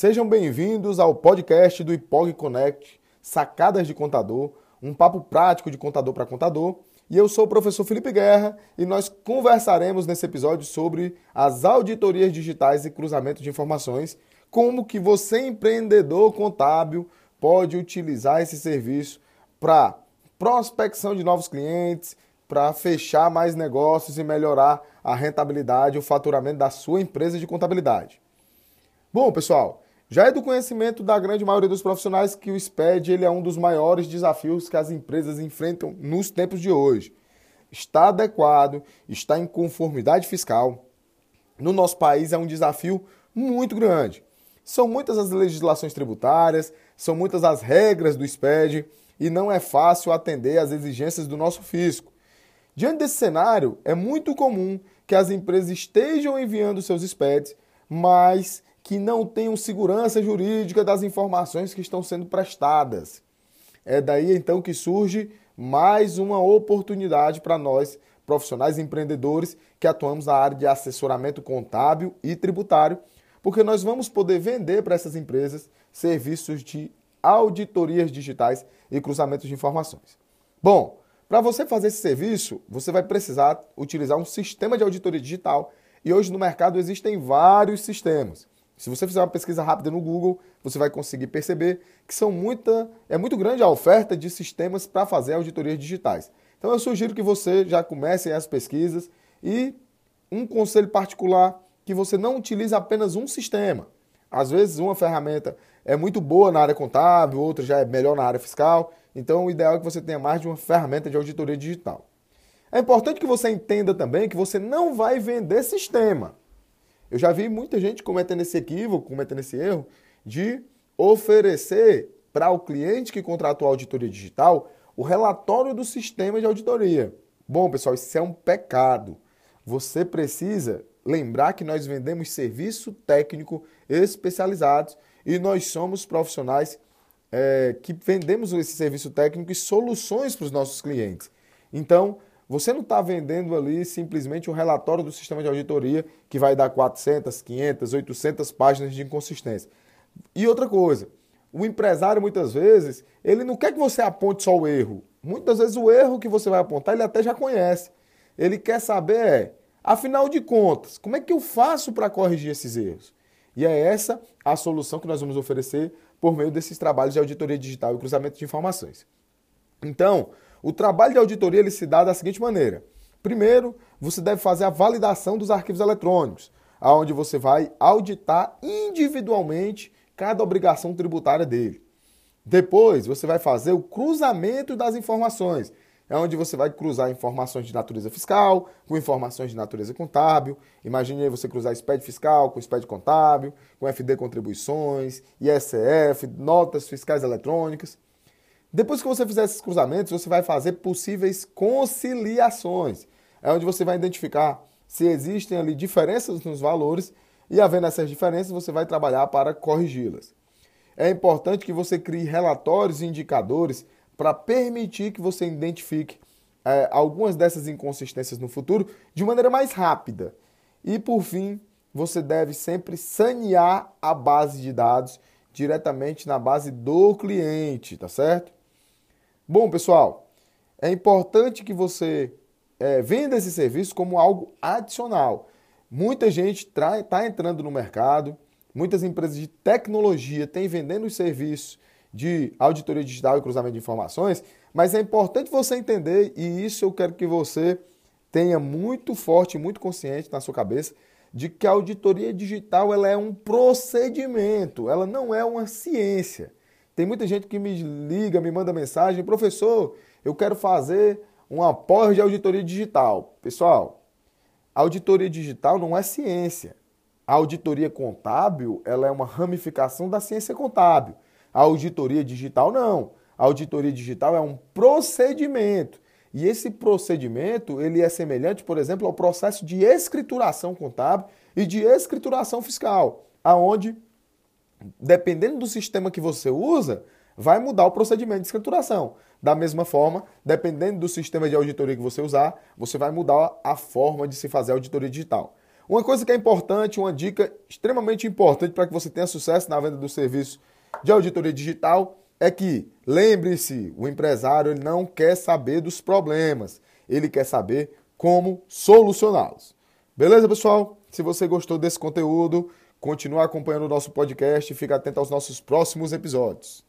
Sejam bem-vindos ao podcast do IPOG Connect, Sacadas de Contador, um papo prático de contador para contador. E eu sou o professor Felipe Guerra e nós conversaremos nesse episódio sobre as auditorias digitais e cruzamento de informações, como que você empreendedor contábil pode utilizar esse serviço para prospecção de novos clientes, para fechar mais negócios e melhorar a rentabilidade, o faturamento da sua empresa de contabilidade. Bom, pessoal, já é do conhecimento da grande maioria dos profissionais que o SPED ele é um dos maiores desafios que as empresas enfrentam nos tempos de hoje. Está adequado, está em conformidade fiscal. No nosso país é um desafio muito grande. São muitas as legislações tributárias, são muitas as regras do SPED e não é fácil atender às exigências do nosso fisco. Diante desse cenário, é muito comum que as empresas estejam enviando seus SPEDs, mas que não tenham segurança jurídica das informações que estão sendo prestadas. É daí então que surge mais uma oportunidade para nós, profissionais empreendedores que atuamos na área de assessoramento contábil e tributário, porque nós vamos poder vender para essas empresas serviços de auditorias digitais e cruzamentos de informações. Bom, para você fazer esse serviço, você vai precisar utilizar um sistema de auditoria digital e hoje no mercado existem vários sistemas. Se você fizer uma pesquisa rápida no Google, você vai conseguir perceber que são muita, é muito grande a oferta de sistemas para fazer auditorias digitais. Então eu sugiro que você já comece as pesquisas e um conselho particular que você não utilize apenas um sistema. Às vezes uma ferramenta é muito boa na área contábil, outra já é melhor na área fiscal. Então o ideal é que você tenha mais de uma ferramenta de auditoria digital. É importante que você entenda também que você não vai vender sistema. Eu já vi muita gente cometendo esse equívoco, cometendo esse erro de oferecer para o cliente que contratou a auditoria digital o relatório do sistema de auditoria. Bom, pessoal, isso é um pecado. Você precisa lembrar que nós vendemos serviço técnico especializados e nós somos profissionais é, que vendemos esse serviço técnico e soluções para os nossos clientes. Então, você não está vendendo ali simplesmente um relatório do sistema de auditoria que vai dar 400, 500, 800 páginas de inconsistência. E outra coisa, o empresário muitas vezes, ele não quer que você aponte só o erro. Muitas vezes o erro que você vai apontar, ele até já conhece. Ele quer saber, é, afinal de contas, como é que eu faço para corrigir esses erros? E é essa a solução que nós vamos oferecer por meio desses trabalhos de auditoria digital e cruzamento de informações. Então, o trabalho de auditoria ele se dá da seguinte maneira. Primeiro, você deve fazer a validação dos arquivos eletrônicos, aonde você vai auditar individualmente cada obrigação tributária dele. Depois, você vai fazer o cruzamento das informações, é onde você vai cruzar informações de natureza fiscal com informações de natureza contábil. Imagine aí você cruzar SPED fiscal com SPED contábil, com FD contribuições, ISF, notas fiscais eletrônicas. Depois que você fizer esses cruzamentos, você vai fazer possíveis conciliações. É onde você vai identificar se existem ali diferenças nos valores e, havendo essas diferenças, você vai trabalhar para corrigi-las. É importante que você crie relatórios e indicadores para permitir que você identifique é, algumas dessas inconsistências no futuro de maneira mais rápida. E, por fim, você deve sempre sanear a base de dados diretamente na base do cliente, tá certo? Bom, pessoal, é importante que você é, venda esse serviço como algo adicional. Muita gente está entrando no mercado, muitas empresas de tecnologia têm vendendo os serviços de auditoria digital e cruzamento de informações, mas é importante você entender, e isso eu quero que você tenha muito forte, muito consciente na sua cabeça, de que a auditoria digital ela é um procedimento, ela não é uma ciência. Tem muita gente que me liga, me manda mensagem, professor, eu quero fazer um apoio de auditoria digital. Pessoal, auditoria digital não é ciência. A auditoria contábil ela é uma ramificação da ciência contábil. A auditoria digital não. A auditoria digital é um procedimento. E esse procedimento ele é semelhante, por exemplo, ao processo de escrituração contábil e de escrituração fiscal, aonde dependendo do sistema que você usa, vai mudar o procedimento de escrituração. Da mesma forma, dependendo do sistema de auditoria que você usar, você vai mudar a forma de se fazer auditoria digital. Uma coisa que é importante, uma dica extremamente importante para que você tenha sucesso na venda do serviço de auditoria digital é que, lembre-se, o empresário ele não quer saber dos problemas, ele quer saber como solucioná-los. Beleza, pessoal? Se você gostou desse conteúdo, continue acompanhando o nosso podcast e fique atento aos nossos próximos episódios.